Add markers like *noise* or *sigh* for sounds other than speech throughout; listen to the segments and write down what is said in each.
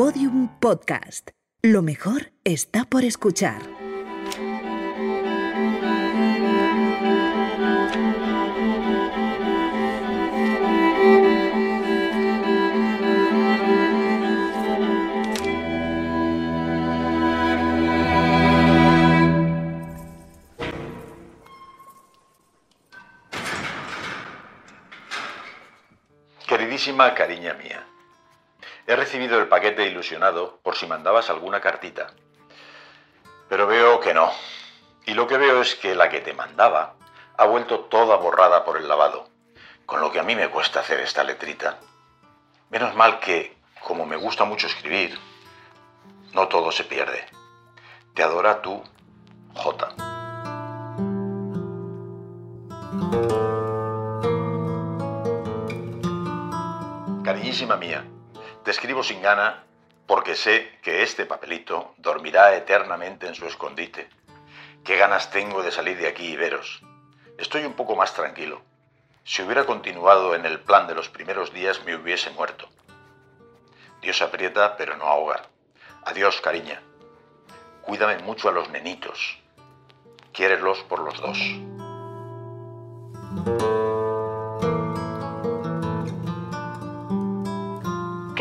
Podium Podcast. Lo mejor está por escuchar. Queridísima cariña mía, he recibido el paquete ilusionado por si mandabas alguna cartita. Pero veo que no. Y lo que veo es que la que te mandaba ha vuelto toda borrada por el lavado, con lo que a mí me cuesta hacer esta letrita. Menos mal que, como me gusta mucho escribir, no todo se pierde. Te adora tú, J. Cariñísima mía, te escribo sin gana porque sé que este papelito dormirá eternamente en su escondite. Qué ganas tengo de salir de aquí y veros. Estoy un poco más tranquilo. Si hubiera continuado en el plan de los primeros días me hubiese muerto. Dios aprieta pero no ahoga. Adiós, cariña. Cuídame mucho a los nenitos. Quiérelos por los dos.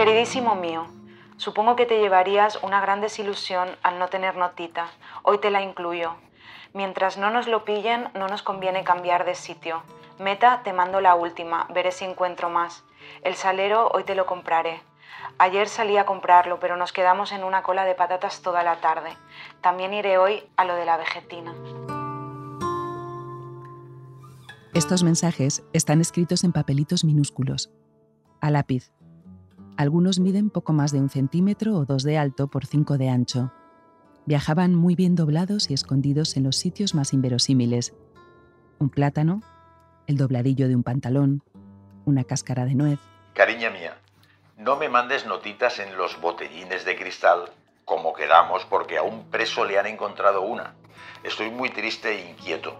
Queridísimo mío, supongo que te llevarías una gran desilusión al no tener notita. Hoy te la incluyo. Mientras no nos lo pillen, no nos conviene cambiar de sitio. Meta, te mando la última, veré si encuentro más. El salero hoy te lo compraré. Ayer salí a comprarlo, pero nos quedamos en una cola de patatas toda la tarde. También iré hoy a lo de la vegetina. Estos mensajes están escritos en papelitos minúsculos, a lápiz, algunos miden poco más de un centímetro o dos de alto por cinco de ancho. Viajaban muy bien doblados y escondidos en los sitios más inverosímiles. Un plátano, el dobladillo de un pantalón, una cáscara de nuez. Cariña mía, no me mandes notitas en los botellines de cristal como quedamos porque a un preso le han encontrado una. Estoy muy triste e inquieto.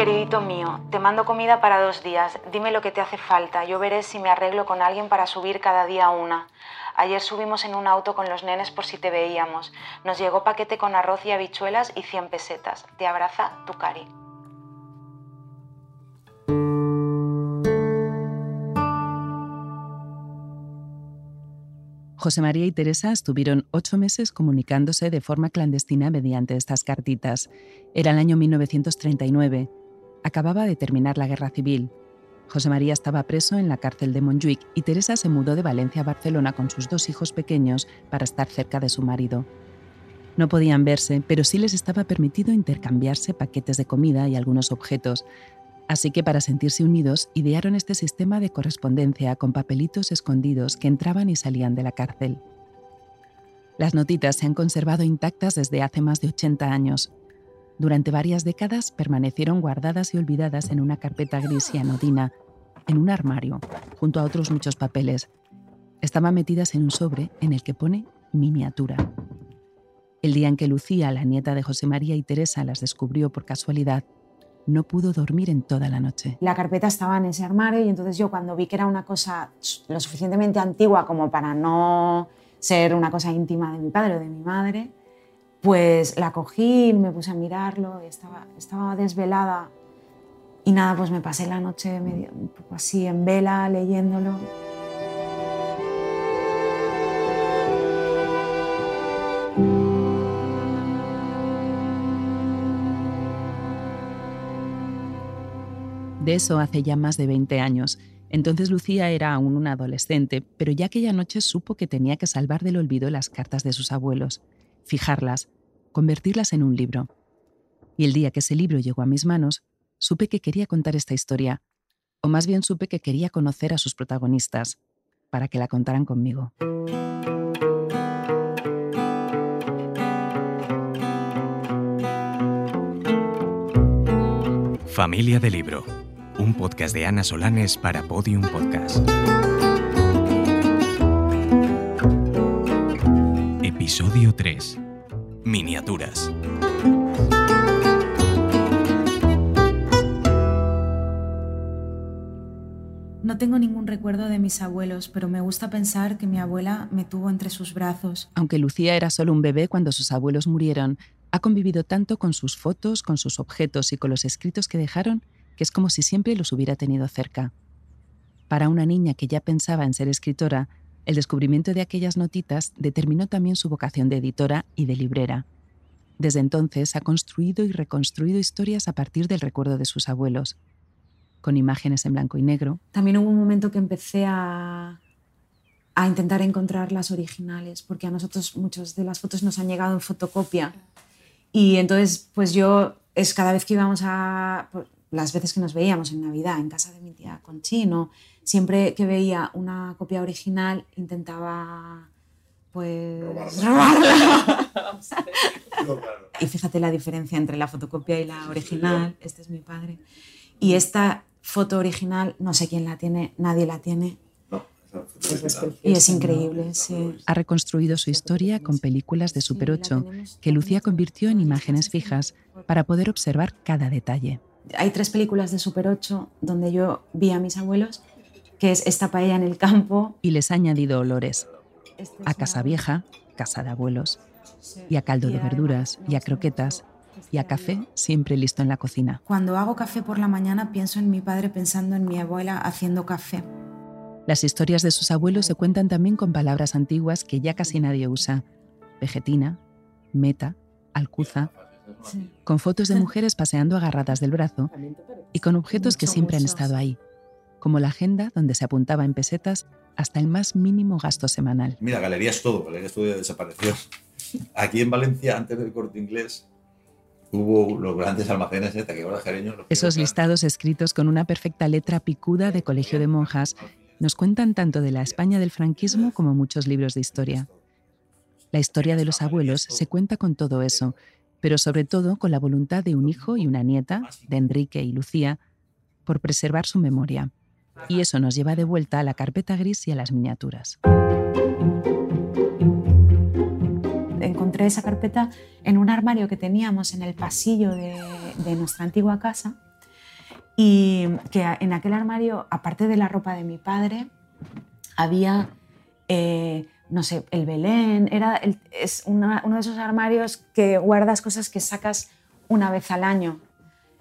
Queridito mío, te mando comida para dos días. Dime lo que te hace falta. Yo veré si me arreglo con alguien para subir cada día una. Ayer subimos en un auto con los nenes por si te veíamos. Nos llegó paquete con arroz y habichuelas y 100 pesetas. Te abraza tu cari. José María y Teresa estuvieron ocho meses comunicándose de forma clandestina mediante estas cartitas. Era el año 1939 Acababa de terminar la guerra civil. José María estaba preso en la cárcel de Montjuic y Teresa se mudó de Valencia a Barcelona con sus dos hijos pequeños para estar cerca de su marido. No podían verse, pero sí les estaba permitido intercambiarse paquetes de comida y algunos objetos, así que para sentirse unidos idearon este sistema de correspondencia con papelitos escondidos que entraban y salían de la cárcel. Las notitas se han conservado intactas desde hace más de 80 años. Durante varias décadas permanecieron guardadas y olvidadas en una carpeta gris y anodina, en un armario, junto a otros muchos papeles. Estaban metidas en un sobre en el que pone miniatura. El día en que Lucía, la nieta de José María y Teresa, las descubrió por casualidad, no pudo dormir en toda la noche. La carpeta estaba en ese armario y entonces yo cuando vi que era una cosa lo suficientemente antigua como para no ser una cosa íntima de mi padre o de mi madre, pues la cogí, me puse a mirarlo, y estaba, estaba desvelada y nada, pues me pasé la noche así en vela leyéndolo. De eso hace ya más de 20 años. Entonces Lucía era aún una adolescente, pero ya aquella noche supo que tenía que salvar del olvido las cartas de sus abuelos fijarlas, convertirlas en un libro. Y el día que ese libro llegó a mis manos, supe que quería contar esta historia, o más bien supe que quería conocer a sus protagonistas, para que la contaran conmigo. Familia de Libro, un podcast de Ana Solanes para Podium Podcast. Episodio 3. Miniaturas. No tengo ningún recuerdo de mis abuelos, pero me gusta pensar que mi abuela me tuvo entre sus brazos. Aunque Lucía era solo un bebé cuando sus abuelos murieron, ha convivido tanto con sus fotos, con sus objetos y con los escritos que dejaron, que es como si siempre los hubiera tenido cerca. Para una niña que ya pensaba en ser escritora, el descubrimiento de aquellas notitas determinó también su vocación de editora y de librera. Desde entonces ha construido y reconstruido historias a partir del recuerdo de sus abuelos, con imágenes en blanco y negro. También hubo un momento que empecé a, a intentar encontrar las originales, porque a nosotros muchas de las fotos nos han llegado en fotocopia. Y entonces, pues yo, es cada vez que íbamos a, las veces que nos veíamos en Navidad en casa de mi tía Conchino, siempre que veía una copia original intentaba pues robarla. *laughs* y fíjate la diferencia entre la fotocopia y la original. Este es mi padre. Y esta foto original, no sé quién la tiene, nadie la tiene. Y es increíble, sí. Ha reconstruido su historia con películas de Super 8 que Lucía convirtió en imágenes fijas para poder observar cada detalle. Hay tres películas de Super 8 donde yo vi a mis abuelos, que es esta paella en el campo. Y les ha añadido olores. A casa vieja, casa de abuelos, y a caldo de verduras, y a croquetas, y a café siempre listo en la cocina. Cuando hago café por la mañana pienso en mi padre pensando en mi abuela haciendo café. Las historias de sus abuelos se cuentan también con palabras antiguas que ya casi nadie usa. Vegetina, meta, alcuza, con fotos de *laughs* mujeres paseando agarradas del brazo y con objetos que siempre han estado ahí, como la agenda donde se apuntaba en pesetas hasta el más mínimo gasto semanal. Mira, Todo, Galerías Todo ya desapareció. Aquí en Valencia, antes del corte inglés, hubo los grandes almacenes, ¿eh? Esos listados escritos con una perfecta letra picuda de colegio de monjas nos cuentan tanto de la España del franquismo como muchos libros de historia. La historia de los abuelos se cuenta con todo eso, pero sobre todo con la voluntad de un hijo y una nieta, de Enrique y Lucía, por preservar su memoria. Y eso nos lleva de vuelta a la carpeta gris y a las miniaturas encontré esa carpeta en un armario que teníamos en el pasillo de, nuestra antigua casa y que en aquel armario, aparte de la ropa de mi padre, había, eh, no sé, el Belén, era es uno de esos armarios que guardas cosas que sacas una vez al año.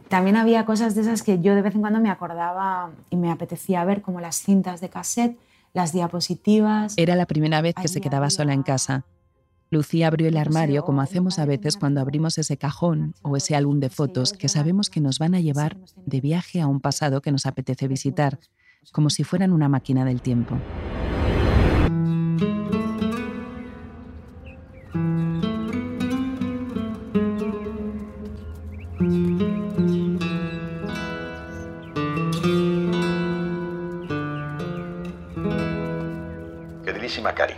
También había cosas de esas que yo de vez en cuando me acordaba y me apetecía ver, como las cintas de cassette, las diapositivas. Era la primera vez que se quedaba sola en casa. Lucía abrió el armario como hacemos a veces cuando abrimos ese cajón o ese álbum de fotos que sabemos que nos van a llevar de viaje a un pasado que nos apetece visitar, como si fueran una máquina del tiempo. Queridísima Cari,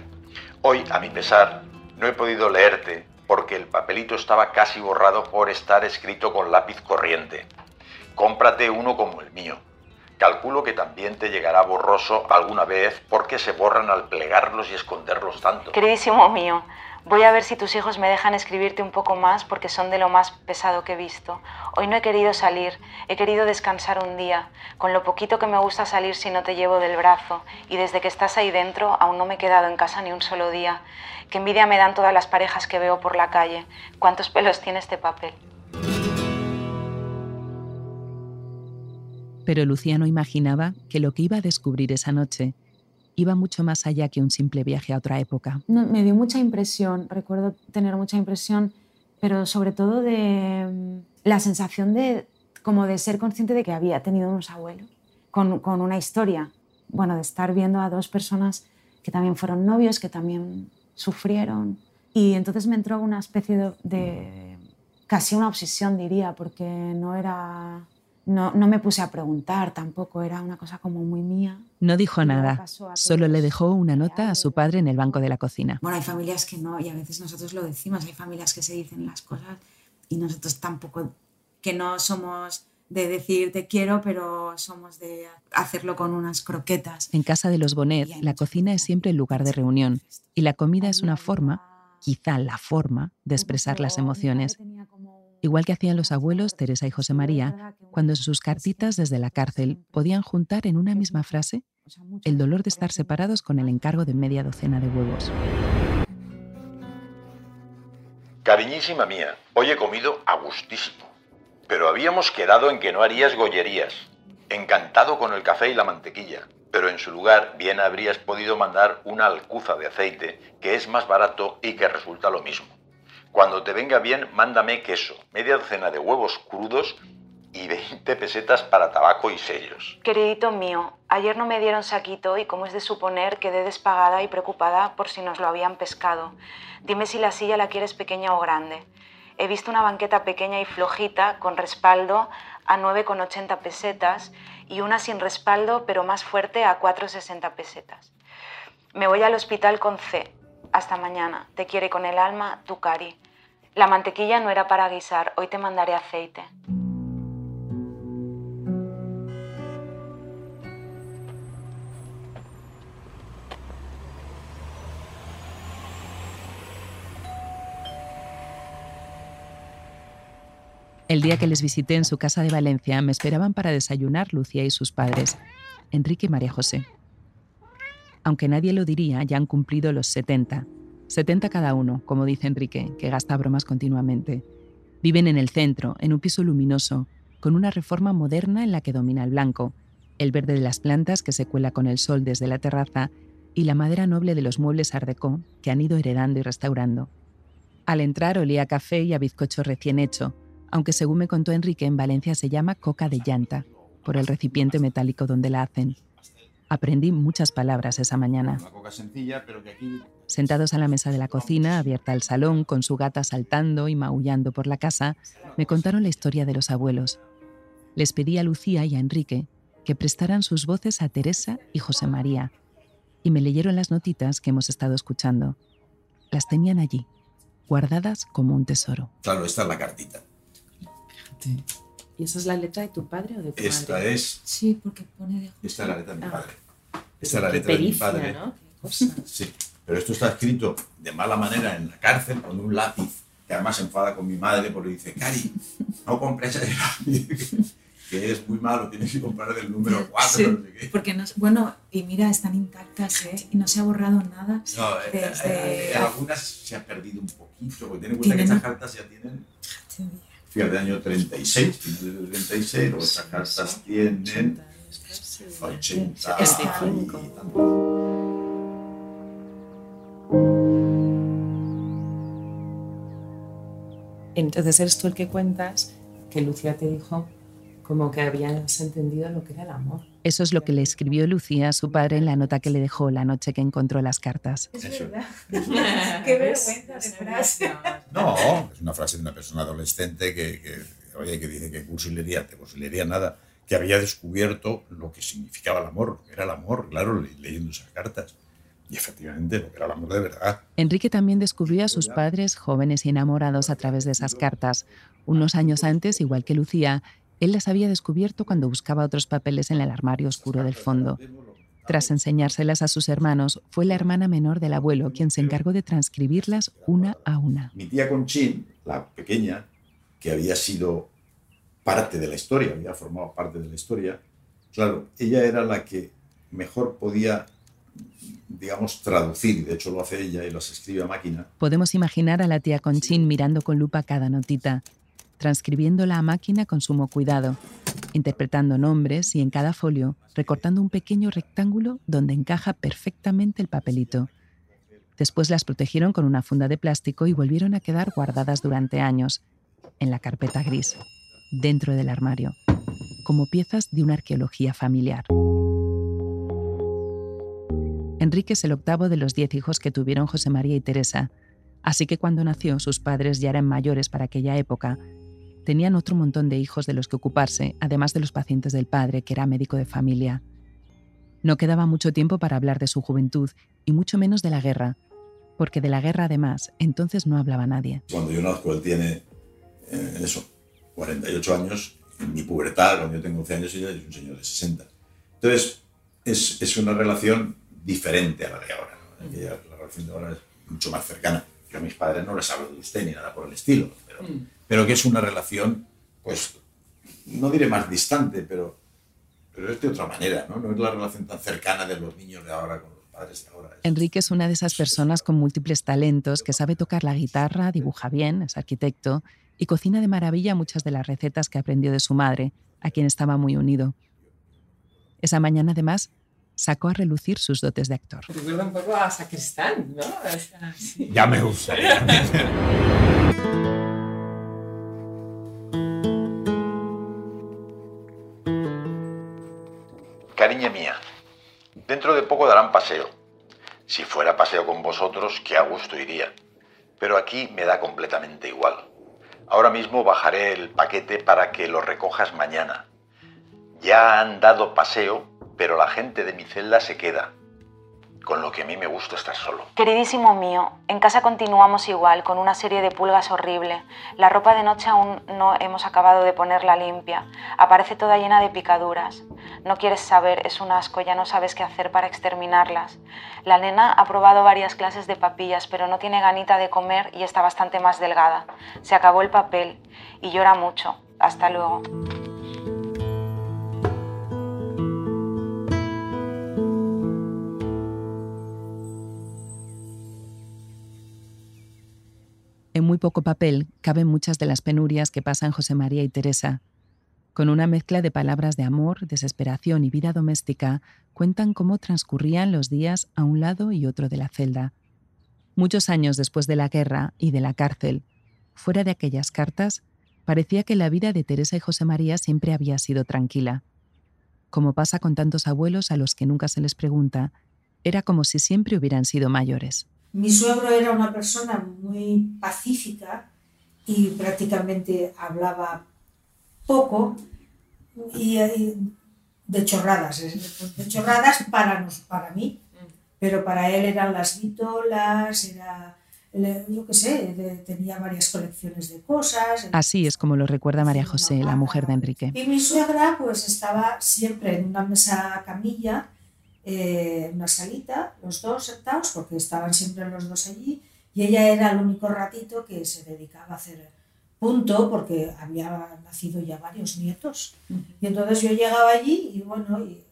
hoy, a mi pesar, no he podido leerte porque el papelito estaba casi borrado por estar escrito con lápiz corriente. Cómprate uno como el mío. Calculo que también te llegará borroso alguna vez porque se borran al plegarlos y esconderlos tanto. Queridísimo mío, Voy a ver si tus hijos me dejan escribirte un poco más porque son de lo más pesado que he visto. Hoy no he querido salir, he querido descansar un día, con lo poquito que me gusta salir si no te llevo del brazo, y desde que estás ahí dentro aún no me he quedado en casa ni un solo día. Qué envidia me dan todas las parejas que veo por la calle. ¿Cuántos pelos tiene este papel? Pero Luciano imaginaba que lo que iba a descubrir esa noche iba mucho más allá que un simple viaje a otra época. me dio mucha impresión, recuerdo tener mucha impresión, pero sobre todo de mm, la sensación de como de ser consciente de que había tenido unos abuelos con, con una historia, bueno, de estar viendo a dos personas que también fueron novios, que también sufrieron. Y entonces me entró una especie de, de casi una obsesión, diría, porque no era no, no, me puse a preguntar tampoco, era una cosa como muy mía. No dijo nada, solo le dejó una nota a su padre en el banco de la cocina. Bueno, hay familias que no, y a veces nosotros lo decimos, hay familias que se dicen las cosas y nosotros tampoco, que no somos de decir te quiero, pero somos de hacerlo con unas croquetas. En casa de los Bonet, la cocina es siempre el lugar de reunión y la comida es una forma, quizá la forma, de expresar las emociones igual que hacían los abuelos Teresa y José María, cuando sus cartitas desde la cárcel podían juntar en una misma frase el dolor de estar separados con el encargo de media docena de huevos. Cariñísima mía, hoy he comido a gustísimo, pero habíamos quedado en que no harías gollerías. Encantado con el café y la mantequilla, pero en su lugar bien habrías podido mandar una alcuza de aceite, que es más barato y que resulta lo mismo. Cuando te venga bien, mándame queso, media docena de huevos crudos y 20 pesetas para tabaco y sellos. Queridito mío, ayer no me dieron saquito y como es de suponer quedé despagada y preocupada por si nos lo habían pescado. Dime si la silla la quieres pequeña o grande. He visto una banqueta pequeña y flojita con respaldo a 9,80 pesetas y una sin respaldo pero más fuerte a 4,60 pesetas. Me voy al hospital con C. Hasta mañana. Te quiere con el alma, tu cari. La mantequilla no era para guisar, hoy te mandaré aceite. El día que les visité en su casa de Valencia me esperaban para desayunar Lucía y sus padres, Enrique y María José. Aunque nadie lo diría, ya han cumplido los 70. 70 cada uno, como dice Enrique, que gasta bromas continuamente. Viven en el centro, en un piso luminoso, con una reforma moderna en la que domina el blanco, el verde de las plantas que se cuela con el sol desde la terraza y la madera noble de los muebles Art que han ido heredando y restaurando. Al entrar olía a café y a bizcocho recién hecho, aunque según me contó Enrique, en Valencia se llama coca de llanta, por el recipiente metálico donde la hacen. Aprendí muchas palabras esa mañana. Sentados a la mesa de la cocina, abierta al salón, con su gata saltando y maullando por la casa, me contaron la historia de los abuelos. Les pedí a Lucía y a Enrique que prestaran sus voces a Teresa y José María, y me leyeron las notitas que hemos estado escuchando. Las tenían allí, guardadas como un tesoro. Claro, esta es la cartita. ¿Y esa es la letra de tu padre o de tu Esta madre? es, Sí, porque pone de... esta es la letra de mi Ah. padre. Esta es la letra de mi padre. *laughs* Sí, pero esto está escrito de mala manera en la cárcel con un lápiz, que además se enfada con mi madre porque dice, Cari, no compres ese lápiz, *laughs* que es muy malo, tienes que comprar del número 4, Sí, no sé qué. porque no, bueno, y mira, están intactas, ¿eh? Y no se ha borrado nada. No, eh, eh, Desde- eh, algunas se han perdido un poquito, porque ten en cuenta que estas cartas ya tienen, fíjate, año 36, finales del 36, luego estas cartas tienen 80 y 75. tanto. Entonces eres tú el que cuentas que Lucía te dijo como que habías entendido lo que era el amor. Eso es lo que le escribió Lucía a su padre en la nota que le dejó la noche que encontró las cartas. Eso. *laughs* Qué vergüenza de frase. No, es una frase de una persona adolescente que, que, oye, que dice que cursilería, te cursilería nada, que había descubierto lo que significaba el amor, lo que era el amor, claro, le- leyendo esas cartas. Y efectivamente, lo que era el amor de verdad. Enrique también descubrió a sus padres jóvenes y enamorados a través de esas cartas. Unos años antes, igual que Lucía, él las había descubierto cuando buscaba otros papeles en el armario oscuro del fondo. Tras enseñárselas a sus hermanos, fue la hermana menor del abuelo quien se encargó de transcribirlas una a una. Mi tía Conchín, la pequeña, que había sido parte de la historia, había formado parte de la historia, claro, ella era la que mejor podía, digamos, traducir, y de hecho lo hace ella y las escribe a máquina, Podemos imaginar a la tía Conchín mirando con lupa cada notita, transcribiéndola a máquina con sumo cuidado, interpretando nombres y en cada folio recortando un pequeño rectángulo donde encaja perfectamente el papelito. Después las protegieron con una funda de plástico y volvieron a quedar guardadas durante años, en la carpeta gris, dentro del armario, como piezas de una arqueología familiar. Enrique es el octavo de los diez hijos que tuvieron José María y Teresa, así que cuando nació sus padres ya eran mayores para aquella época. Tenían otro montón de hijos de los que ocuparse, además de los pacientes del padre, que era médico de familia. No quedaba mucho tiempo para hablar de su juventud, y mucho menos de la guerra, porque de la guerra además entonces no hablaba nadie. Cuando yo nazco, él tiene, eh, eso, 48 años, en mi pubertad, cuando yo tengo 11 años, ella es un señor de 60. Entonces, es, es una relación diferente a la de ahora. ¿no? Aquella- la relación de ahora es mucho más cercana. Yo a mis padres no les hablo de usted ni nada por el estilo, pero, pero que es una relación, pues, no diré más distante, pero, pero es de otra manera, ¿no? No es la relación tan cercana de los niños de ahora con Enrique es una de esas personas con múltiples talentos que sabe tocar la guitarra, dibuja bien, es arquitecto y cocina de maravilla muchas de las recetas que aprendió de su madre, a quien estaba muy unido. Esa mañana, además, sacó a relucir sus dotes de actor. Recuerda un poco a Sacristán, ¿no? Sí. Ya me gustaría. Cariña mía, dentro de poco darán paseo. Si fuera paseo con vosotros, qué gusto iría. Pero aquí me da completamente igual. Ahora mismo bajaré el paquete para que lo recojas mañana. Ya han dado paseo, pero la gente de mi celda se queda. Con lo que a mí me gusta estar solo. Queridísimo mío, en casa continuamos igual, con una serie de pulgas horrible. La ropa de noche aún no hemos acabado de ponerla limpia. Aparece toda llena de picaduras. No quieres saber, es un asco, ya no sabes qué hacer para exterminarlas. La nena ha probado varias clases de papillas, pero no tiene ganita de comer y está bastante más delgada. Se acabó el papel y llora mucho. Hasta luego. En muy poco papel caben muchas de las penurias que pasan José María y Teresa. Con una mezcla de palabras de amor, desesperación y vida doméstica, cuentan cómo transcurrían los días a un lado y otro de la celda. Muchos años después de la guerra y de la cárcel, fuera de aquellas cartas, parecía que la vida de Teresa y José María siempre había sido tranquila. Como pasa con tantos abuelos a los que nunca se les pregunta, era como si siempre hubieran sido mayores. Mi suegro era una persona muy pacífica y prácticamente hablaba poco y, y de chorradas, es- de chorradas para, nos, para mí, pero para él eran las vitolas, era, yo qué sé, tenía varias colecciones de cosas. Así es como lo recuerda María José, la mujer de Enrique. Y mi suegra pues estaba siempre en una mesa camilla, eh, una salita, los dos sentados, porque estaban siempre los dos allí, y ella era el único ratito que se dedicaba a hacer punto, porque había nacido ya varios nietos. Y entonces yo llegaba allí y bueno, y,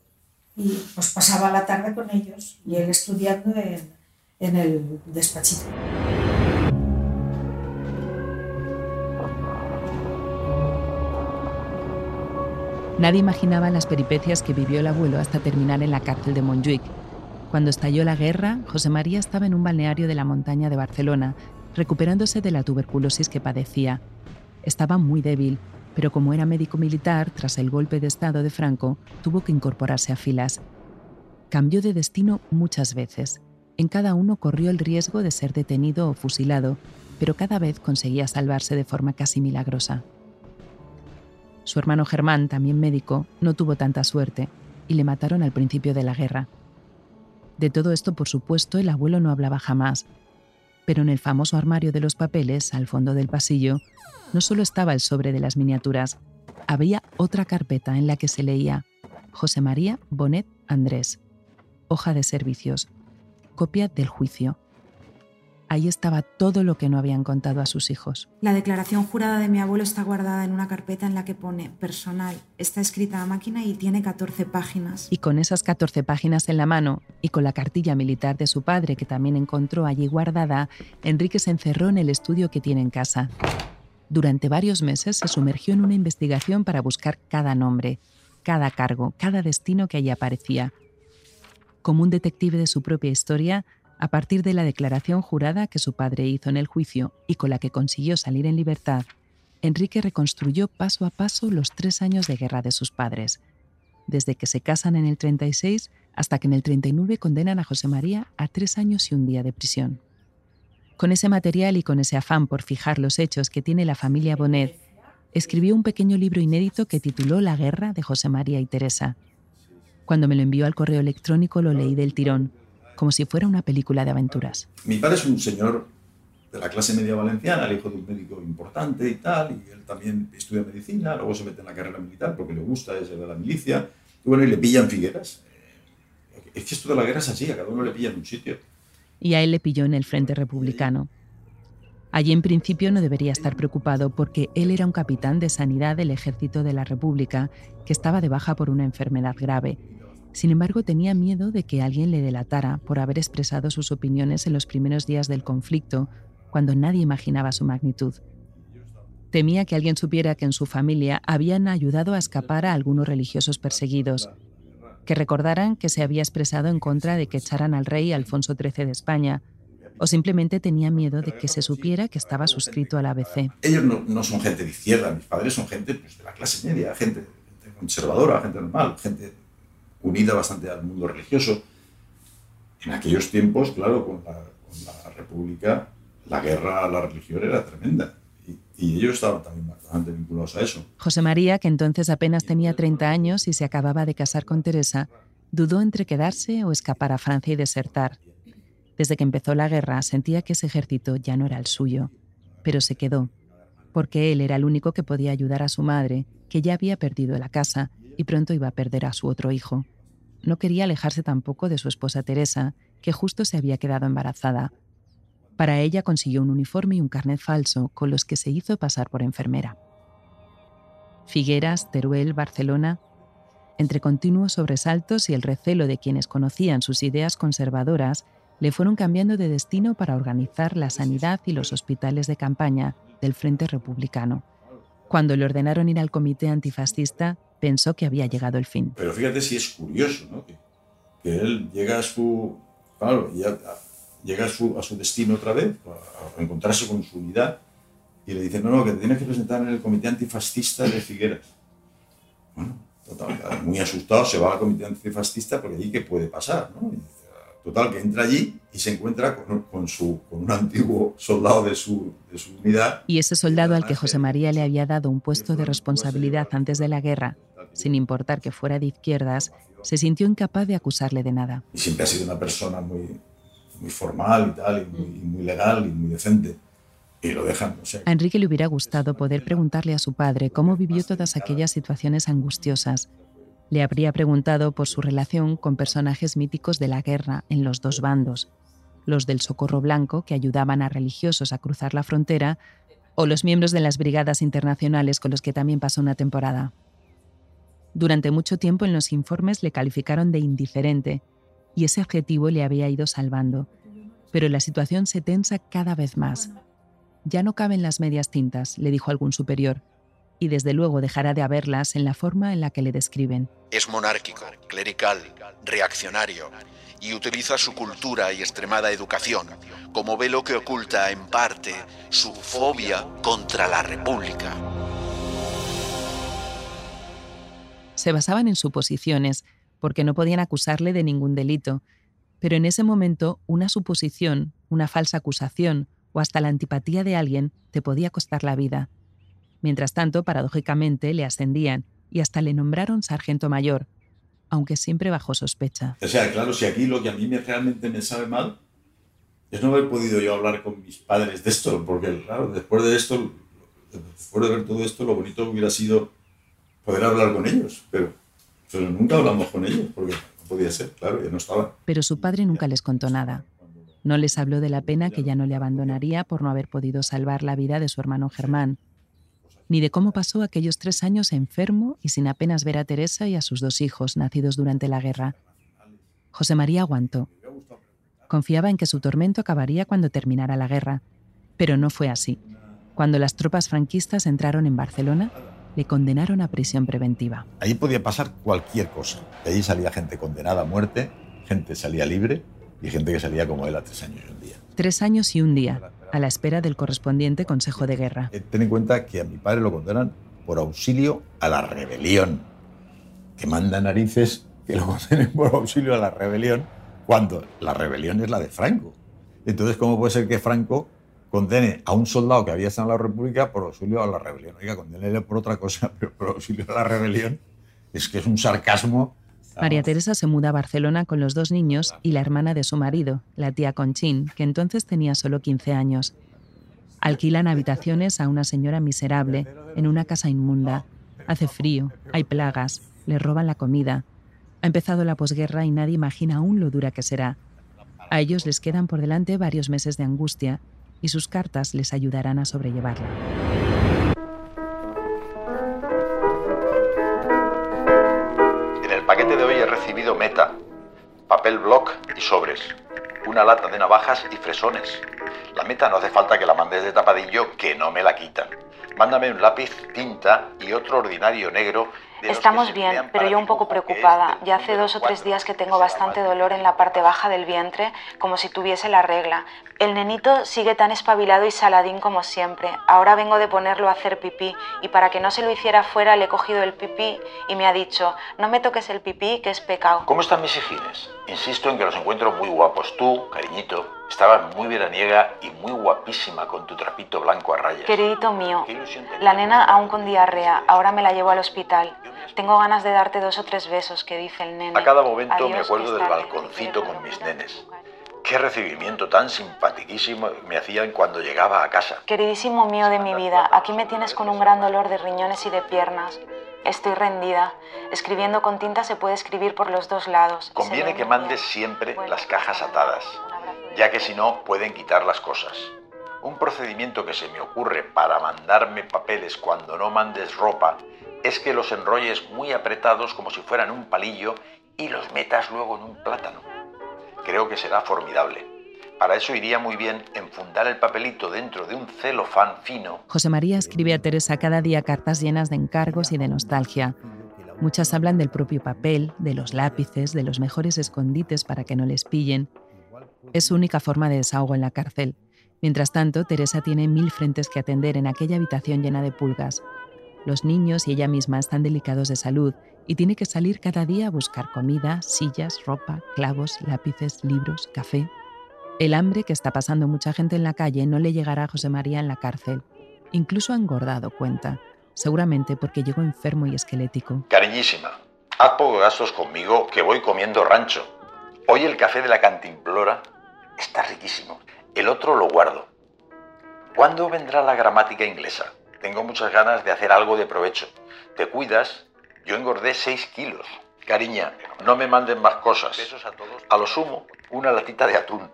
y, pues pasaba la tarde con ellos, y él estudiando en, en el despachito. Nadie imaginaba las peripecias que vivió el abuelo hasta terminar en la cárcel de Montjuic. Cuando estalló la guerra, José María estaba en un balneario de la montaña de Barcelona, recuperándose de la tuberculosis que padecía. Estaba muy débil, pero como era médico militar, tras el golpe de Estado de Franco, tuvo que incorporarse a filas. Cambió de destino muchas veces. En cada uno corrió el riesgo de ser detenido o fusilado, pero cada vez conseguía salvarse de forma casi milagrosa. Su hermano Germán, también médico, no tuvo tanta suerte y le mataron al principio de la guerra. De todo esto, por supuesto, el abuelo no hablaba jamás, pero en el famoso armario de los papeles, al fondo del pasillo, no solo estaba el sobre de las miniaturas, había otra carpeta en la que se leía José María Bonet Andrés, hoja de servicios, copia del juicio. Ahí estaba todo lo que no habían contado a sus hijos. La declaración jurada de mi abuelo está guardada en una carpeta en la que pone personal. Está escrita a máquina y tiene 14 páginas. Y con esas 14 páginas en la mano y con la cartilla militar de su padre que también encontró allí guardada, Enrique se encerró en el estudio que tiene en casa. Durante varios meses se sumergió en una investigación para buscar cada nombre, cada cargo, cada destino que allí aparecía. Como un detective de su propia historia, a partir de la declaración jurada que su padre hizo en el juicio y con la que consiguió salir en libertad, Enrique reconstruyó paso a paso los tres años de guerra de sus padres, desde que se casan en el 36 hasta que en el 39 condenan a José María a tres años y un día de prisión. Con ese material y con ese afán por fijar los hechos que tiene la familia Bonet, escribió un pequeño libro inédito que tituló La guerra de José María y Teresa. Cuando me lo envió al correo electrónico lo leí del tirón, como si fuera una película de aventuras. Mi padre es un señor de la clase media valenciana, el hijo de un médico importante y tal, y él también estudia medicina, luego se mete en la carrera militar porque le gusta, es de la milicia, y bueno, y le pillan Figueras. Eh, Es que esto de la guerra es así, a cada uno le pilla en un sitio. Y a él le pilló en el Frente Republicano. Allí en principio no debería estar preocupado porque él era un capitán de sanidad del ejército de la República que estaba de baja por una enfermedad grave. Sin embargo, tenía miedo de que alguien le delatara por haber expresado sus opiniones en los primeros días del conflicto, cuando nadie imaginaba su magnitud. Temía que alguien supiera que en su familia habían ayudado a escapar a algunos religiosos perseguidos, que recordaran que se había expresado en contra de que echaran al rey Alfonso XIII de España, o simplemente tenía miedo de que se supiera que estaba suscrito al ABC. Ellos no, son gente de izquierda, mis padres son gente pues, de la clase media, gente, conservadora, gente normal, gente unida bastante al mundo religioso. En aquellos tiempos, claro, con la, República, la guerra a la religión era tremenda. Y, ellos estaban también bastante vinculados a eso. José María, que entonces apenas tenía 30 años y se acababa de casar con Teresa, dudó entre quedarse o escapar a Francia y desertar. Desde que empezó la guerra sentía que ese ejército ya no era el suyo, pero se quedó, porque él era el único que podía ayudar a su madre, que ya había perdido la casa y pronto iba a perder a su otro hijo. No quería alejarse tampoco de su esposa Teresa, que justo se había quedado embarazada. Para ella consiguió un uniforme y un carnet falso con los que se hizo pasar por enfermera. Figueras, Teruel, Barcelona. Entre continuos sobresaltos y el recelo de quienes conocían sus ideas conservadoras, le fueron cambiando de destino para organizar la sanidad y los hospitales de campaña del Frente Republicano. Cuando le ordenaron ir al comité antifascista, pensó que había llegado el fin. Pero fíjate si es curioso, ¿no? que, él llega a su, claro, llega a su, a su destino otra vez, a, encontrarse con su unidad, y le dice, no, no, que te tienes que presentar en el comité antifascista de Figueras. Bueno, total, muy asustado, se va al comité antifascista porque allí qué puede pasar, ¿no? Total, que entra allí y se encuentra con, su, con un antiguo soldado de su, de su, unidad. Y ese soldado al que José María le había dado un puesto de responsabilidad antes de la guerra, sin importar que fuera de izquierdas, se sintió incapaz de acusarle de nada. Y siempre ha sido una persona muy, muy formal y tal, y muy, legal y muy decente. Y lo dejan, no sé. A Enrique le hubiera gustado poder preguntarle a su padre cómo vivió todas aquellas situaciones angustiosas le habría preguntado por su relación con personajes míticos de la guerra en los dos bandos, los del Socorro Blanco, que ayudaban a religiosos a cruzar la frontera, o los miembros de las brigadas internacionales con los que también pasó una temporada. Durante mucho tiempo en los informes le calificaron de indiferente, y ese adjetivo le había ido salvando. Pero la situación se tensa cada vez más. Ya no caben las medias tintas, le dijo algún superior, y desde luego dejará de haberlas en la forma en la que le describen. Es monárquico, clerical, reaccionario y utiliza su cultura y extremada educación como velo que oculta en parte su fobia contra la República. Se basaban en suposiciones, porque no podían acusarle de ningún delito, pero en ese momento una suposición, una falsa acusación o hasta la antipatía de alguien te podía costar la vida. Mientras tanto, paradójicamente, le ascendían y hasta le nombraron sargento mayor, aunque siempre bajo sospecha. O sea, claro, si aquí lo que a mí me, realmente me sabe mal es no haber podido yo hablar con mis padres de esto, porque claro, después de esto, después de ver todo esto, lo bonito hubiera sido poder hablar con ellos, pero, pero nunca hablamos con ellos, porque no podía ser, claro, ya no estaba. Pero su padre nunca les contó nada. No les habló de la pena que ya no le abandonaría por no haber podido salvar la vida de su hermano Germán, ni de cómo pasó aquellos tres años enfermo y sin apenas ver a Teresa y a sus dos hijos nacidos durante la guerra. José María aguantó. Confiaba en que su tormento acabaría cuando terminara la guerra, pero no fue así. Cuando las tropas franquistas entraron en Barcelona, le condenaron a prisión preventiva. Ahí podía pasar cualquier cosa. De allí salía gente condenada a muerte, gente salía libre y gente que salía como él a tres años y un día. Tres años y un día, a la espera del correspondiente Consejo de Guerra. Eh, ten en cuenta que a mi padre lo condenan por auxilio a la rebelión. Que manda narices que lo *laughs* condenen por auxilio a la rebelión cuando la rebelión es la de Franco. Entonces, ¿cómo puede ser que Franco condene a un soldado que había estado en la República por auxilio a la rebelión? Oiga, condenele por otra cosa, *laughs* pero por auxilio a la rebelión es que es un sarcasmo María Teresa se muda a Barcelona con los dos niños y la hermana de su marido, la tía Conchín, que entonces tenía solo 15 años. Alquilan habitaciones a una señora miserable en una casa inmunda. Hace frío, hay plagas, le roban la comida. Ha empezado la posguerra y nadie imagina aún lo dura que será. A ellos les quedan por delante varios meses de angustia y sus cartas les ayudarán a sobrellevarla. Paquete de hoy he recibido meta, papel block y sobres, una lata de navajas y fresones. La meta no hace falta que la mandes de tapadillo, que no me la quitan. Mándame un lápiz, tinta y otro ordinario negro. Estamos bien, pero yo un poco preocupada. Ya hace dos o tres días que tengo bastante dolor en la parte baja del vientre, como si tuviese la regla. El nenito sigue tan espabilado y saladín como siempre. Ahora vengo de ponerlo a hacer pipí y para que no se lo hiciera fuera le he cogido el pipí y me ha dicho, no me toques el pipí, que es pecado. ¿Cómo están mis hijines? Insisto en que los encuentro muy guapos. Tú, cariñito, estabas muy veraniega y muy guapísima con tu trapito blanco a rayas. Queridito mío, la nena aún con diarrea, ahora me la llevo al hospital. Tengo ganas de darte dos o tres besos, que dice el nene. A cada momento me acuerdo del balconcito con mis nenes. Qué recibimiento tan simpatiquísimo me hacían cuando llegaba a casa. Queridísimo mío de mi vida, aquí me tienes con un gran dolor de riñones y de piernas. Estoy rendida. Escribiendo con tinta se puede escribir por los dos lados. Conviene que mandes siempre las cajas atadas, ya que si no pueden quitar las cosas. Un procedimiento que se me ocurre para mandarme papeles cuando no mandes ropa es que los enrolles muy apretados como si fueran un palillo y los metas luego en un plátano. Creo que será formidable. Para eso iría muy bien enfundar el papelito dentro de un celofán fino José María escribe a Teresa cada día cartas llenas de encargos y de nostalgia. Muchas hablan del propio papel, de los lápices, de los mejores escondites para que no les pillen. Es su única forma de desahogo en la cárcel. Mientras tanto, Teresa tiene mil frentes que atender en aquella habitación llena de pulgas. Los niños y ella misma están delicados de salud y tiene que salir cada día a buscar comida, sillas, ropa, clavos, lápices, libros, café. El hambre que está pasando mucha gente en la calle no le llegará a José María en la cárcel. Incluso ha engordado, cuenta, seguramente porque llegó enfermo y esquelético. Cariñísima, haz pocos gastos conmigo que voy comiendo rancho. Hoy el café de la cantimplora está riquísimo. El otro lo guardo. ¿Cuándo vendrá la gramática inglesa? Tengo muchas ganas de hacer algo de provecho. ¿Te cuidas? Yo engordé 6 kilos. Cariña, no me manden más cosas. A lo sumo, una latita de atún.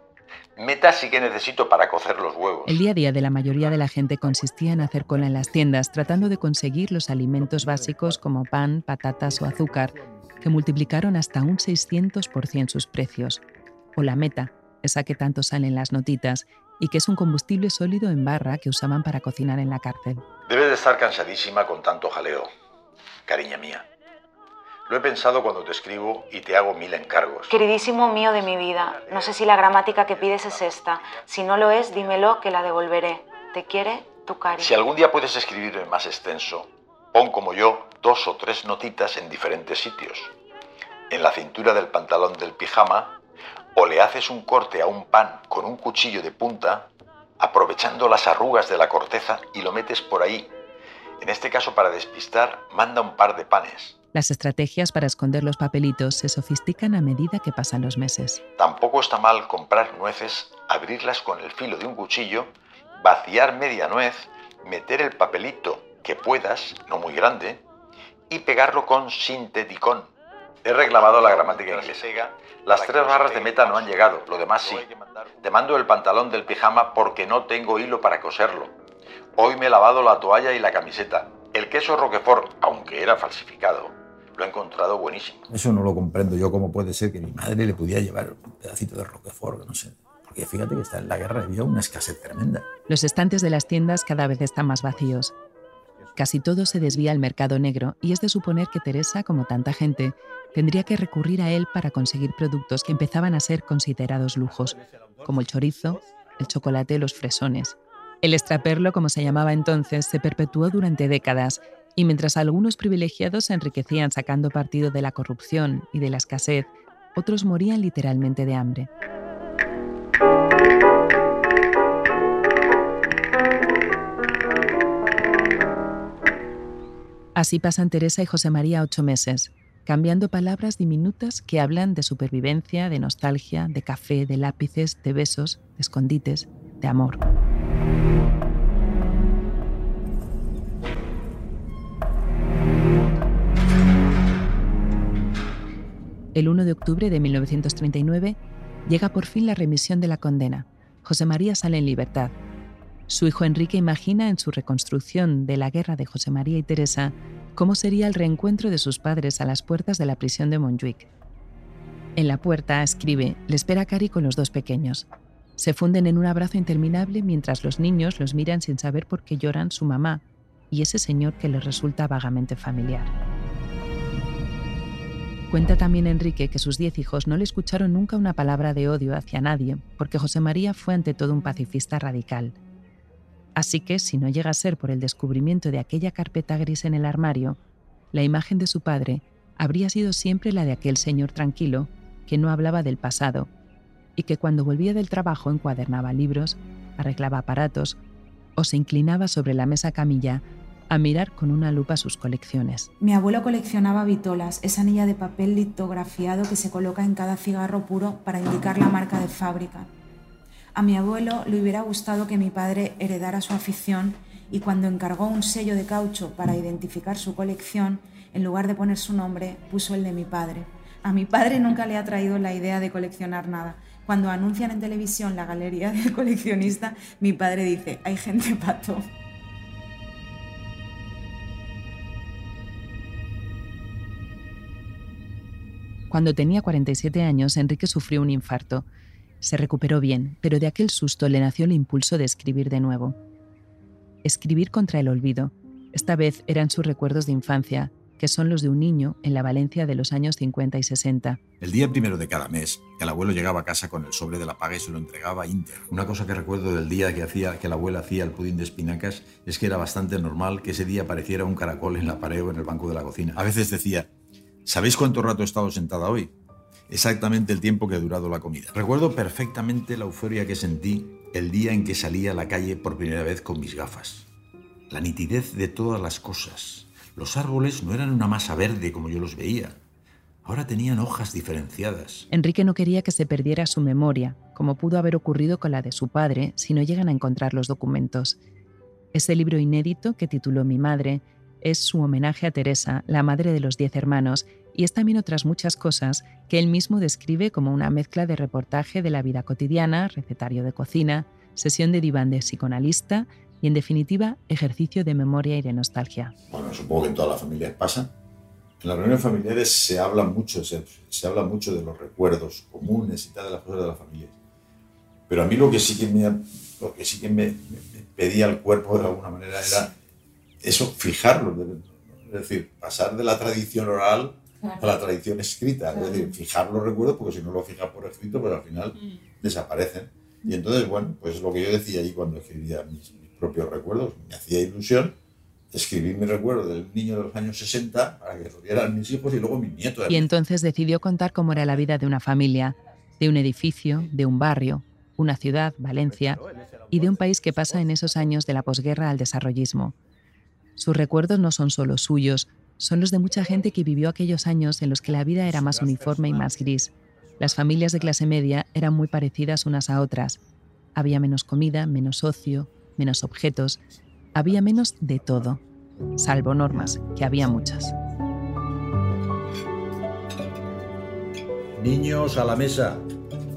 Meta sí que necesito para cocer los huevos. El día a día de la mayoría de la gente consistía en hacer cola en las tiendas tratando de conseguir los alimentos básicos como pan, patatas o azúcar, que multiplicaron hasta un 600% sus precios. O la meta, esa que tanto sale en las notitas y que es un combustible sólido en barra que usaban para cocinar en la cárcel. Debes de estar cansadísima con tanto jaleo, cariña mía. Lo he pensado cuando te escribo y te hago mil encargos. Queridísimo mío de mi vida, no sé si la gramática que pides es esta. Si no lo es, dímelo que la devolveré. Te quiere tu cari. Si algún día puedes escribirme más extenso, pon como yo dos o tres notitas en diferentes sitios. En la cintura del pantalón del pijama, o le haces un corte a un pan con un cuchillo de punta, aprovechando las arrugas de la corteza y lo metes por ahí. En este caso, para despistar, manda un par de panes. Las estrategias para esconder los papelitos se sofistican a medida que pasan los meses. Tampoco está mal comprar nueces, abrirlas con el filo de un cuchillo, vaciar media nuez, meter el papelito que puedas, no muy grande, y pegarlo con sinteticón. He reclamado la gramática inglesa. Las tres barras de meta no han llegado, lo demás sí. Te mando el pantalón del pijama porque no tengo hilo para coserlo. Hoy me he lavado la toalla y la camiseta. El queso Roquefort, aunque era falsificado, lo he encontrado buenísimo. Eso no lo comprendo yo, cómo puede ser que mi madre le pudiera llevar un pedacito de Roquefort, no sé. Porque fíjate que está en la guerra había una escasez tremenda. Los estantes de las tiendas cada vez están más vacíos. Casi todo se desvía al mercado negro y es de suponer que Teresa, como tanta gente, tendría que recurrir a él para conseguir productos que empezaban a ser considerados lujos, como el chorizo, el chocolate, los fresones. El extraperlo, como se llamaba entonces, se perpetuó durante décadas y mientras algunos privilegiados se enriquecían sacando partido de la corrupción y de la escasez, otros morían literalmente de hambre. Así pasan Teresa y José María ocho meses, cambiando palabras diminutas que hablan de supervivencia, de nostalgia, de café, de lápices, de besos, de escondites, de amor. El 1 de octubre de 1939 llega por fin la remisión de la condena. José María sale en libertad, Su hijo Enrique imagina en su reconstrucción de la guerra de José María y Teresa cómo sería el reencuentro de sus padres a las puertas de la prisión de Montjuic. En la puerta, escribe, le espera Cari con los dos pequeños. Se funden en un abrazo interminable mientras los niños los miran sin saber por qué lloran su mamá y ese señor que les resulta vagamente familiar. Cuenta también Enrique que sus diez hijos no le escucharon nunca una palabra de odio hacia nadie, porque José María fue ante todo un pacifista radical. Así que, si no llega a ser por el descubrimiento de aquella carpeta gris en el armario, la imagen de su padre habría sido siempre la de aquel señor tranquilo que no hablaba del pasado y que cuando volvía del trabajo encuadernaba libros, arreglaba aparatos o se inclinaba sobre la mesa camilla a mirar con una lupa sus colecciones. Mi abuelo coleccionaba vitolas, esa anilla de papel litografiado que se coloca en cada cigarro puro para indicar la marca de fábrica. A mi abuelo le hubiera gustado que mi padre heredara su afición y cuando encargó un sello de caucho para identificar su colección, en lugar de poner su nombre, puso el de mi padre. A mi padre nunca le ha traído la idea de coleccionar nada. Cuando anuncian en televisión la galería del coleccionista, mi padre dice, hay gente pato. Cuando tenía 47 años, Enrique sufrió un infarto. Se recuperó bien, pero de aquel susto le nació el impulso de escribir de nuevo. Escribir contra el olvido. Esta vez eran sus recuerdos de infancia, que son los de un niño en la Valencia de los años 50 y 60. El día primero de cada mes, el abuelo llegaba a casa con el sobre de la paga y se lo entregaba a Inter. Una cosa que recuerdo del día que, hacía, que la abuela hacía el pudín de espinacas es que era bastante normal que ese día apareciera un caracol en la pared o en el banco de la cocina. A veces decía, ¿sabéis cuánto rato he estado sentada hoy? Exactamente el tiempo que ha durado la comida. Recuerdo perfectamente la euforia que sentí el día en que salí a la calle por primera vez con mis gafas. La nitidez de todas las cosas, los árboles no eran una masa verde como yo los veía. Ahora tenían hojas diferenciadas. Enrique no quería que se perdiera su memoria, como pudo haber ocurrido con la de su padre si no llegan a encontrar los documentos. Ese libro inédito que tituló Mi madre es su homenaje a Teresa, la madre de los diez hermanos, y es también otras muchas cosas que él mismo describe como una mezcla de reportaje de la vida cotidiana, recetario de cocina, sesión de diván de psicoanalista y, en definitiva, ejercicio de memoria y de nostalgia. Bueno, supongo que en todas las familias pasa. En las reuniones familiares se habla mucho, se, habla mucho de los recuerdos comunes y tal, de las cosas de la familia. Pero a mí lo que sí que me, lo que sí que me, pedía el cuerpo de alguna manera era eso, fijarlo. Es decir, pasar de la tradición oral a la tradición escrita. Es decir, fijar los recuerdos, porque si no lo fijas por escrito, pues al final mm. desaparecen. Y entonces, bueno, pues lo que yo decía ahí cuando escribía mis, propios recuerdos. Me hacía ilusión escribir mi recuerdo del niño de los años 60 para que lo vieran mis hijos y luego mis nietos. Y entonces decidió contar cómo era la vida de una familia, de un edificio, de un barrio, una ciudad, Valencia, y de un país que pasa en esos años de la posguerra al desarrollismo. Sus recuerdos no son solo suyos, son los de mucha gente que vivió aquellos años en los que la vida era más uniforme y más gris. Las familias de clase media eran muy parecidas unas a otras. Había menos comida, menos ocio, menos objetos, había menos de todo, salvo normas, que había muchas. Niños a la mesa.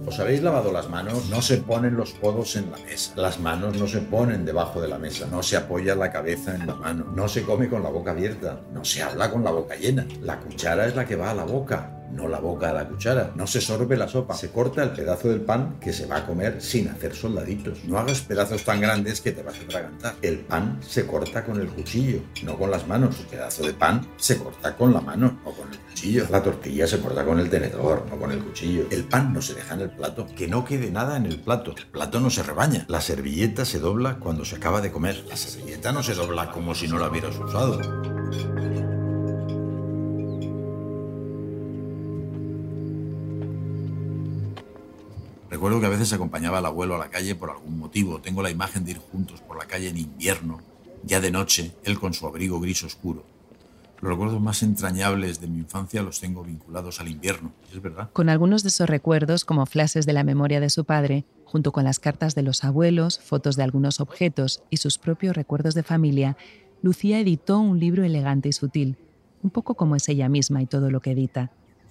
¿Os habéis lavado las manos? No se ponen los codos en la mesa. Las manos no se ponen debajo de la mesa. No se apoya la cabeza en la mano. No se come con la boca abierta. No se habla con la boca llena. La cuchara es la que va a la boca no la boca a la cuchara. No se sorbe la sopa, se corta el pedazo del pan que se va a comer sin hacer soldaditos. No hagas pedazos tan grandes que te vas a atragantar. El pan se corta con el cuchillo, no con las manos. El pedazo de pan se corta con la mano, o con el cuchillo. La tortilla se corta con el tenedor, no con el cuchillo. El pan no se deja en el plato, que no quede nada en el plato. El plato no se rebaña. La servilleta se dobla cuando se acaba de comer. La servilleta no se dobla como si no la hubieras usado. Recuerdo que a veces acompañaba al abuelo a la calle por algún motivo. Tengo la imagen de ir juntos por la calle en invierno, ya de noche, él con su abrigo gris oscuro. Los recuerdos más entrañables de mi infancia los tengo vinculados al invierno, es verdad. Con algunos de esos recuerdos, como flashes de la memoria de su padre, junto con las cartas de los abuelos, fotos de algunos objetos y sus propios recuerdos de familia, Lucía editó un libro elegante y sutil, un poco como es ella misma y todo lo que edita,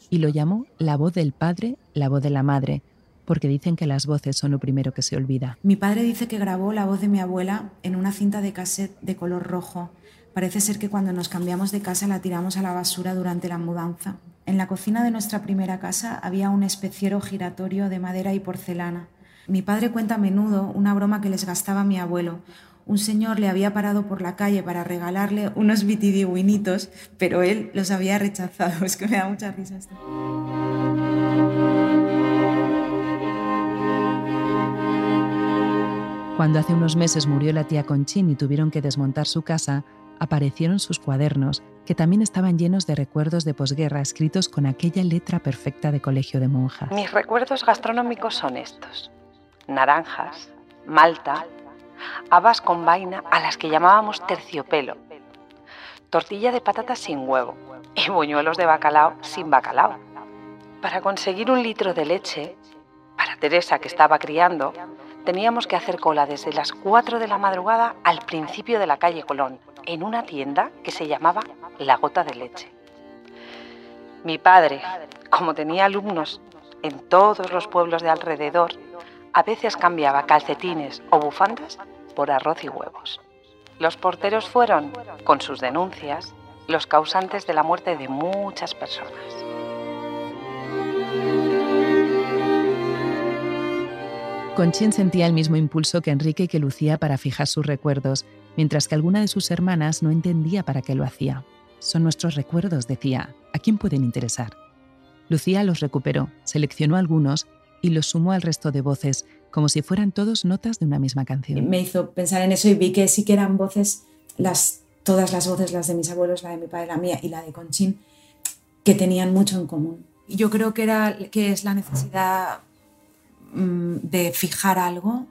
y lo llamó La voz del padre, la voz de la madre, porque dicen que las voces son lo primero que se olvida. Mi padre dice que grabó la voz de mi abuela en una cinta de cassette de color rojo. Parece ser que cuando nos cambiamos de casa la tiramos a la basura durante la mudanza. En la cocina de nuestra primera casa había un especiero giratorio de madera y porcelana. Mi padre cuenta a menudo una broma que les gastaba mi abuelo. Un señor le había parado por la calle para regalarle unos vitidigüinitos, pero él los había rechazado. *laughs* Es que me da mucha risa esto. Cuando hace unos meses murió la tía Conchín y tuvieron que desmontar su casa, aparecieron sus cuadernos, que también estaban llenos de recuerdos de posguerra escritos con aquella letra perfecta de colegio de monjas. Mis recuerdos gastronómicos son estos. Naranjas, malta, habas con vaina a las que llamábamos terciopelo, tortilla de patatas sin huevo y buñuelos de bacalao sin bacalao. Para conseguir un litro de leche, para Teresa que estaba criando, teníamos que hacer cola desde las 4 de la madrugada al principio de la calle Colón, en una tienda que se llamaba La Gota de Leche. Mi padre, como tenía alumnos en todos los pueblos de alrededor, a veces cambiaba calcetines o bufandas por arroz y huevos. Los porteros fueron, con sus denuncias, los causantes de la muerte de muchas personas. Conchín sentía el mismo impulso que Enrique y que Lucía para fijar sus recuerdos, mientras que alguna de sus hermanas no entendía para qué lo hacía. Son nuestros recuerdos, decía. ¿A quién pueden interesar? Lucía los recuperó, seleccionó algunos y los sumó al resto de voces, como si fueran todos notas de una misma canción. Me hizo pensar en eso y vi que sí que eran voces, las, todas las voces, las de mis abuelos, la de mi padre, la mía y la de Conchín, que tenían mucho en común. Yo creo que, era, que es la necesidad Mm, de fijar algo,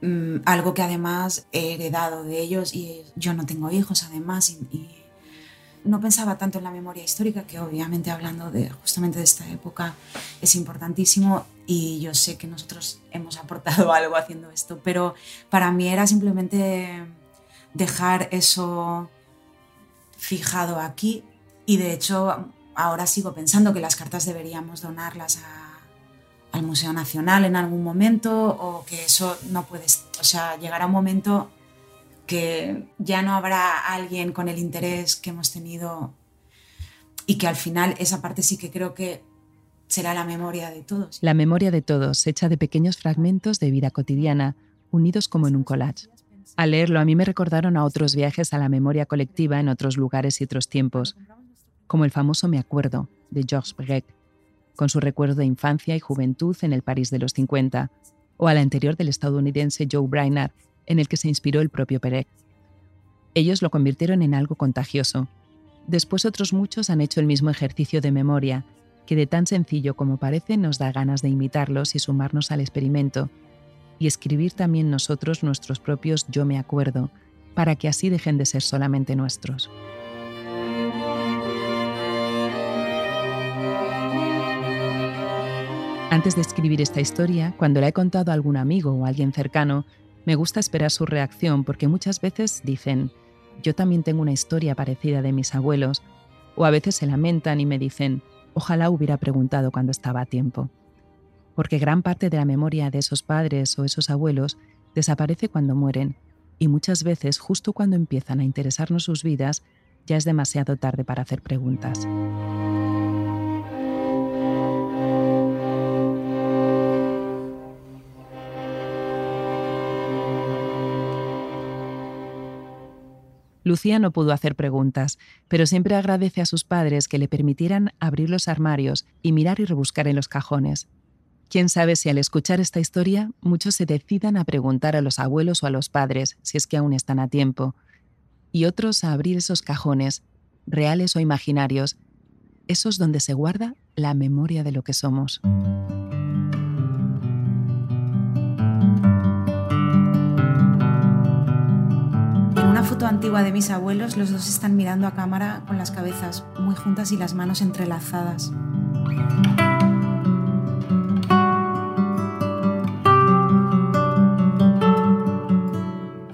mm, algo que además he heredado de ellos y yo no tengo hijos además y, no pensaba tanto en la memoria histórica, que obviamente hablando de justamente de esta época es importantísimo y yo sé que nosotros hemos aportado *laughs* algo haciendo esto, pero para mí era simplemente dejar eso fijado aquí y de hecho ahora sigo pensando que las cartas deberíamos donarlas a al Museo Nacional en algún momento o que eso no puede, o sea, llegará un momento que ya no habrá alguien con el interés que hemos tenido y que al final esa parte sí que creo que será la memoria de todos. La memoria de todos, hecha de pequeños fragmentos de vida cotidiana, unidos como en un collage. Al leerlo a mí me recordaron a otros viajes a la memoria colectiva en otros lugares y otros tiempos, como el famoso Me acuerdo de Georges Brecht, con su recuerdo de infancia y juventud en el París de los 50, o al anterior del estadounidense Joe Brainard, en el que se inspiró el propio Perec. Ellos lo convirtieron en algo contagioso. Después otros muchos han hecho el mismo ejercicio de memoria, que de tan sencillo como parece nos da ganas de imitarlos y sumarnos al experimento, y escribir también nosotros nuestros propios yo me acuerdo, para que así dejen de ser solamente nuestros. Antes de escribir esta historia, cuando la he contado a algún amigo o alguien cercano, me gusta esperar su reacción porque muchas veces dicen, yo también tengo una historia parecida de mis abuelos, o a veces se lamentan y me dicen, ojalá hubiera preguntado cuando estaba a tiempo. Porque gran parte de la memoria de esos padres o esos abuelos desaparece cuando mueren, y muchas veces justo cuando empiezan a interesarnos sus vidas, ya es demasiado tarde para hacer preguntas. Lucía no pudo hacer preguntas, pero siempre agradece a sus padres que le permitieran abrir los armarios y mirar y rebuscar en los cajones. Quién sabe si al escuchar esta historia muchos se decidan a preguntar a los abuelos o a los padres, si es que aún están a tiempo, y otros a abrir esos cajones, reales o imaginarios, esos donde se guarda la memoria de lo que somos. Foto antigua de mis abuelos, los dos están mirando a cámara con las cabezas muy juntas y las manos entrelazadas.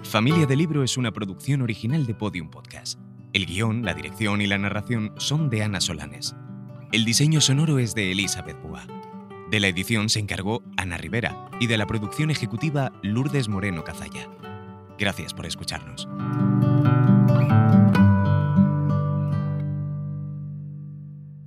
Familia de Libro es una producción original de Podium Podcast. El guion, la dirección y la narración son de Ana Solanes. El diseño sonoro es de Elizabeth Boa. De la edición se encargó Ana Rivera y de la producción ejecutiva Lourdes Moreno Cazalla. Gracias por escucharnos.